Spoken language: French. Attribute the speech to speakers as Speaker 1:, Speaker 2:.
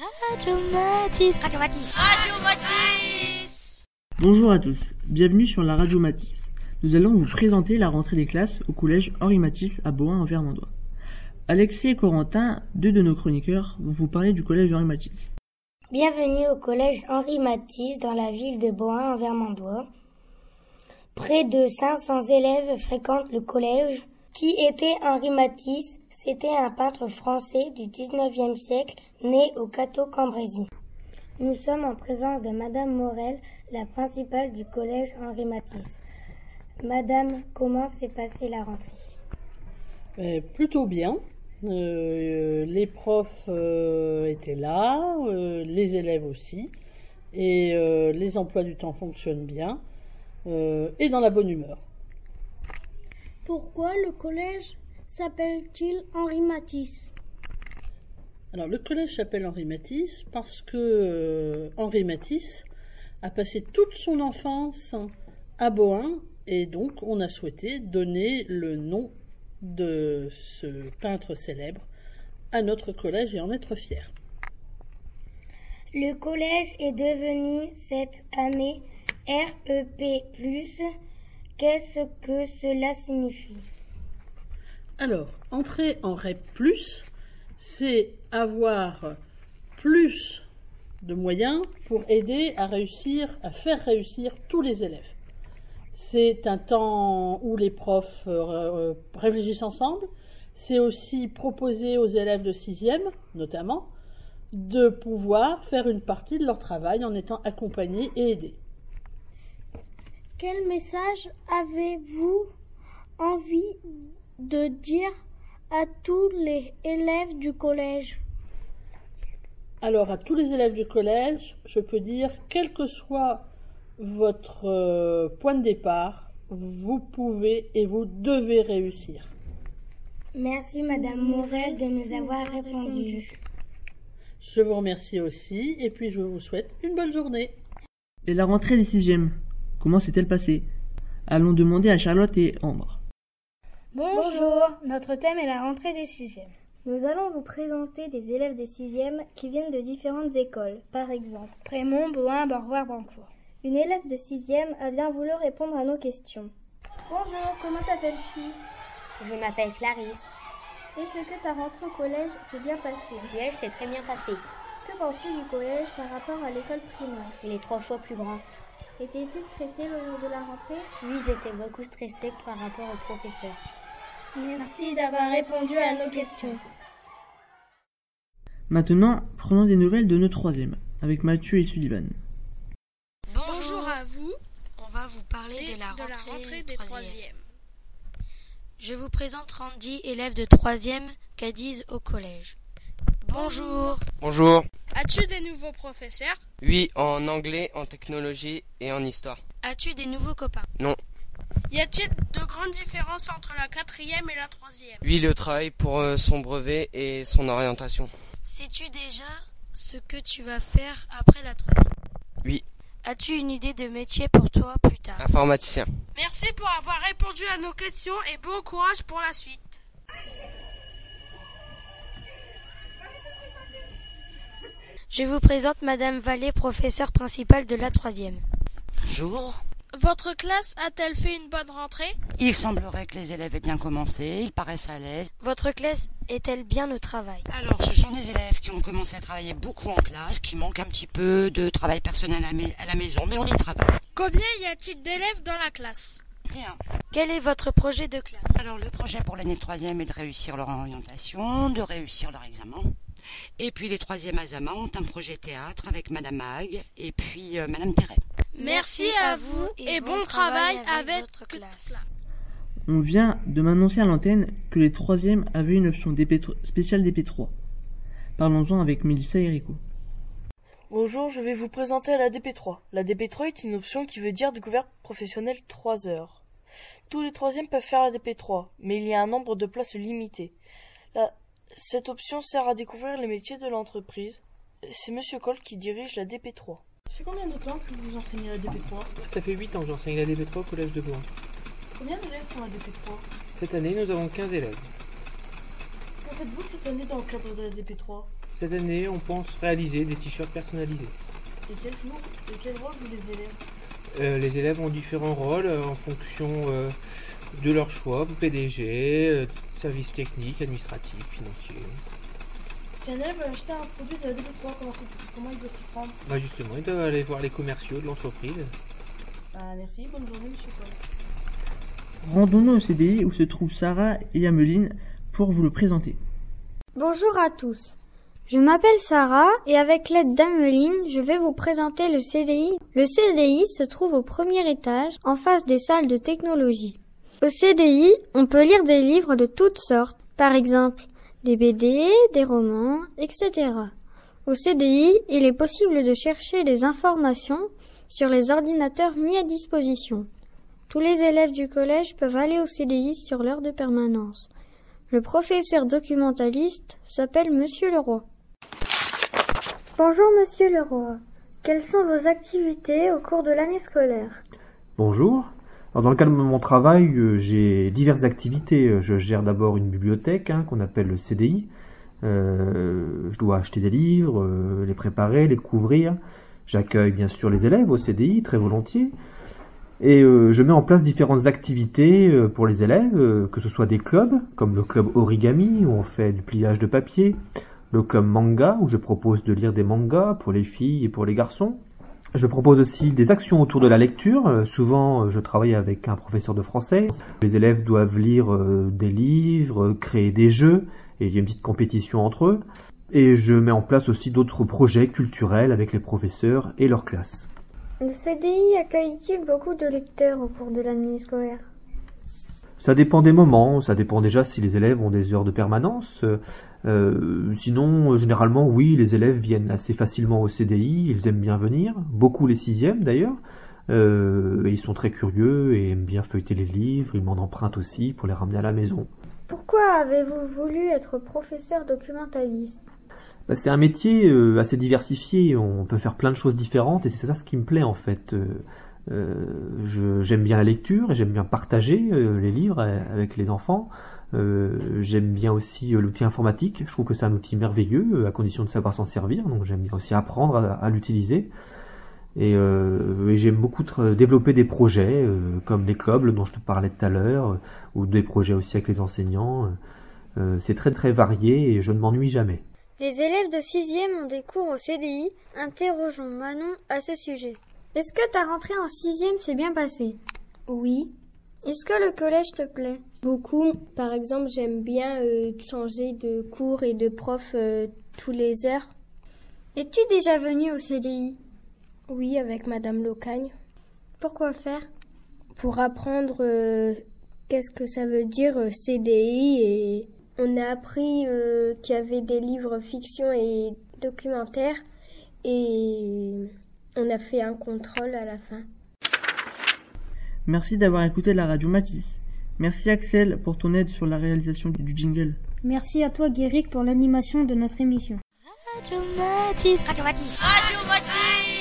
Speaker 1: Radio Matisse.
Speaker 2: Radio Matisse.
Speaker 3: Radio Matisse.
Speaker 4: Bonjour à tous, bienvenue sur la Radio Matisse. Nous allons vous présenter la rentrée des classes au collège Henri Matisse à Boin en Vermandois. Alexis et Corentin, deux de nos chroniqueurs, vont vous parler du collège Henri Matisse.
Speaker 5: Bienvenue au collège Henri Matisse dans la ville de Boin en Vermandois. Près de 500 élèves fréquentent le collège. Qui était Henri Matisse C'était un peintre français du 19e siècle né au Cateau Cambrésis. Nous sommes en présence de Madame Morel, la principale du collège Henri Matisse. Madame, comment s'est passée la rentrée?
Speaker 6: Euh, plutôt bien. Euh, les profs euh, étaient là, euh, les élèves aussi, et euh, les emplois du temps fonctionnent bien, euh, et dans la bonne humeur.
Speaker 7: Pourquoi le collège s'appelle-t-il Henri Matisse?
Speaker 6: Alors le collège s'appelle Henri Matisse parce que euh, Henri Matisse a passé toute son enfance à Bohain, et donc on a souhaité donner le nom de ce peintre célèbre à notre collège et en être fier.
Speaker 5: Le collège est devenu cette année REP+. Qu'est-ce que cela signifie?
Speaker 6: Alors, entrer en REP+, c'est avoir plus de moyens pour aider à réussir, à faire réussir tous les élèves. C'est un temps où les profs euh, réfléchissent ensemble. C'est aussi proposer aux élèves de sixième, notamment, de pouvoir faire une partie de leur travail en étant accompagnés et aidés.
Speaker 7: Quel message avez-vous envie de dire à tous les élèves du collège?
Speaker 6: Alors, à tous les élèves du collège, je peux dire, quel que soit votre euh, point de départ, vous pouvez et vous devez réussir.
Speaker 5: Merci Madame Morel de nous avoir répondu.
Speaker 6: Je vous remercie aussi et puis je vous souhaite une bonne journée.
Speaker 4: Et la rentrée des sixièmes, comment s'est-elle passée? Allons demander à Charlotte et Ambre.
Speaker 8: Bonjour, notre thème est la rentrée des sixièmes. Nous allons vous présenter des élèves des sixièmes qui viennent de différentes écoles, par exemple Prémont, Bohain, Borvoir, Bancourt. Une élève de sixième a bien voulu répondre à nos questions. Bonjour, comment t'appelles-tu?
Speaker 2: Je m'appelle Clarisse.
Speaker 8: Est-ce que ta rentrée au collège s'est bien passée?
Speaker 2: Et elle s'est très bien passée.
Speaker 8: Que penses-tu du collège par rapport à l'école primaire?
Speaker 2: Il est trois fois plus grand.
Speaker 8: Étais-tu stressé le jour de la rentrée?
Speaker 2: Oui, j'étais beaucoup stressée par rapport au professeur.
Speaker 8: Merci d'avoir répondu à nos questions.
Speaker 4: Maintenant, prenons des nouvelles de nos troisièmes, avec Mathieu et Sullivan.
Speaker 3: Bonjour à vous.
Speaker 1: On va vous parler de la
Speaker 3: de la
Speaker 1: rentrée,
Speaker 3: rentrée
Speaker 1: des troisièmes. Je vous présente Randy, élève de troisième, Cadiz au collège. Bonjour.
Speaker 9: Bonjour.
Speaker 3: As-tu des nouveaux professeurs?
Speaker 9: Oui, en anglais, en technologie et en histoire.
Speaker 1: As-tu des nouveaux copains?
Speaker 9: Non.
Speaker 3: Y a-t-il de grandes différences entre la quatrième et la troisième?
Speaker 9: Oui, le travail pour euh, son brevet et son orientation.
Speaker 1: Sais-tu déjà ce que tu vas faire après la troisième?
Speaker 9: Oui,
Speaker 1: As-tu une idée de métier pour toi plus tard?
Speaker 9: Informaticien.
Speaker 3: Merci pour avoir répondu à nos questions et bon courage pour la suite.
Speaker 1: Je vous présente Madame Vallée, professeure principale de la troisième.
Speaker 10: Bonjour.
Speaker 3: Votre classe a-t-elle fait une bonne rentrée?
Speaker 10: Il semblerait que les élèves aient bien commencé, ils paraissent à l'aise.
Speaker 1: Votre classe est-elle bien au travail?
Speaker 10: Alors, ce sont des élèves qui ont commencé à travailler beaucoup en classe, qui manquent un petit peu de travail personnel à, à la maison, mais on y travaille.
Speaker 3: Combien y a-t-il d'élèves dans la classe?
Speaker 10: Bien.
Speaker 1: Quel est votre projet de classe?
Speaker 10: Alors, le projet pour l'année troisième est de réussir leur orientation, de réussir leur examen. Et puis, les troisièmes Azama ont un projet théâtre avec Madame Mag et puis euh, Madame Terret.
Speaker 3: Merci à vous et bon travail avec
Speaker 1: votre classe.
Speaker 3: classe.
Speaker 4: On vient de m'annoncer à l'antenne que les troisièmes avaient une option DP3 spéciale DP3. Parlons-en avec Mélissa et Rico.
Speaker 11: Bonjour, je vais vous présenter la DP3. La DP3 est une option qui veut dire découverte professionnelle 3 heures. Tous les troisièmes peuvent faire la DP3, mais il y a un nombre de places limité. La- Cette option sert à découvrir les métiers de l'entreprise. C'est Monsieur Cole qui dirige la DP3. Ça fait combien de temps que vous enseignez la DP3
Speaker 12: Ça fait 8 ans que j'enseigne la DP3 au collège de Boin.
Speaker 11: Combien d'élèves font la DP3
Speaker 12: Cette année, nous avons 15 élèves.
Speaker 11: Que faites-vous cette année dans le cadre de la DP3
Speaker 12: Cette année, on pense réaliser des t-shirts personnalisés.
Speaker 11: Et quel, jour, et quel rôle jouent les élèves?
Speaker 12: Euh, les élèves ont différents rôles euh, en fonction euh, de leur choix, PDG, euh, services techniques, administratifs, financiers.
Speaker 7: Si un élève veut acheter un produit de la DB3, comment, comment il doit s'y prendre?
Speaker 12: Bah justement, ils doivent aller voir les commerciaux de l'entreprise.
Speaker 7: Bah merci, bonne journée monsieur Paul.
Speaker 4: Rendons-nous au CDI où se trouvent Sarah et Ameline pour vous le présenter.
Speaker 8: Bonjour à tous. Je m'appelle Sarah et avec l'aide d'Ameline, je vais vous présenter le CDI. Le CDI se trouve au premier étage, en face des salles de technologie. Au CDI, on peut lire des livres de toutes sortes, par exemple des BD, des romans, etc. Au CDI, il est possible de chercher des informations sur les ordinateurs mis à disposition. Tous les élèves du collège peuvent aller au CDI sur l'heure de permanence. Le professeur documentaliste s'appelle Monsieur Leroy. Bonjour Monsieur Leroy. Quelles sont vos activités au cours de l'année scolaire?
Speaker 13: Bonjour. Dans le cadre de mon travail, euh, j'ai diverses activités. Je gère d'abord une bibliothèque hein, qu'on appelle le CDI. Euh, je dois acheter des livres, euh, les préparer, les couvrir. J'accueille bien sûr les élèves au CDI très volontiers. Et euh, je mets en place différentes activités euh, pour les élèves, euh, que ce soit des clubs, comme le club origami, où on fait du pliage de papier, le club manga, où je propose de lire des mangas pour les filles et pour les garçons. Je propose aussi des actions autour de la lecture. Euh, souvent, euh, je travaille avec un professeur de français. Les élèves doivent lire euh, des livres, créer des jeux, et il y a une petite compétition entre eux. Et je mets en place aussi d'autres projets culturels avec les professeurs et leurs classes.
Speaker 8: Le CDI accueille-t-il beaucoup de lecteurs au cours de l'année scolaire?
Speaker 13: Ça dépend des moments, ça dépend déjà si les élèves ont des heures de permanence. Euh, sinon, généralement, oui, les élèves viennent assez facilement au CDI, ils aiment bien venir, beaucoup les sixièmes d'ailleurs. Euh, ils sont très curieux et aiment bien feuilleter les livres, ils m'en empruntent aussi pour les ramener à la maison.
Speaker 8: Pourquoi avez-vous voulu être professeur documentaliste?
Speaker 13: Bah, c'est un métier euh, assez diversifié, on peut faire plein de choses différentes et c'est ça ce qui me plaît en fait. Euh, j'aime bien la lecture et j'aime bien partager euh, les livres euh, avec les enfants. J'aime bien aussi l'outil informatique, je trouve que c'est un outil merveilleux à condition de savoir s'en servir, donc j'aime bien aussi apprendre à, l'utiliser. Et, et j'aime beaucoup développer des projets comme les clubs dont je te parlais tout à l'heure, ou des projets aussi avec les enseignants. C'est très très varié et je ne m'ennuie jamais.
Speaker 8: Les élèves de 6e ont des cours au CDI. Interrogeons Manon à ce sujet. Est-ce que ta rentrée en 6e s'est bien passée?
Speaker 14: Oui,
Speaker 8: Est-ce que le collège te plaît?
Speaker 14: Beaucoup. Par exemple, j'aime bien euh, changer de cours et de prof euh, tous les heures.
Speaker 8: Es-tu déjà venu au CDI
Speaker 14: Oui, avec Madame Locagne.
Speaker 8: Pourquoi faire?
Speaker 14: Pour apprendre euh, qu'est-ce que ça veut dire CDI et on a appris qu'il y avait des livres fiction et documentaires et on a fait un contrôle à la fin.
Speaker 4: Merci d'avoir écouté la radio Matisse. Merci Axel pour ton aide sur la réalisation du jingle.
Speaker 7: Merci à toi Guéric pour l'animation de notre émission.
Speaker 1: Radio Matisse. Radio Matisse. Radio Matisse.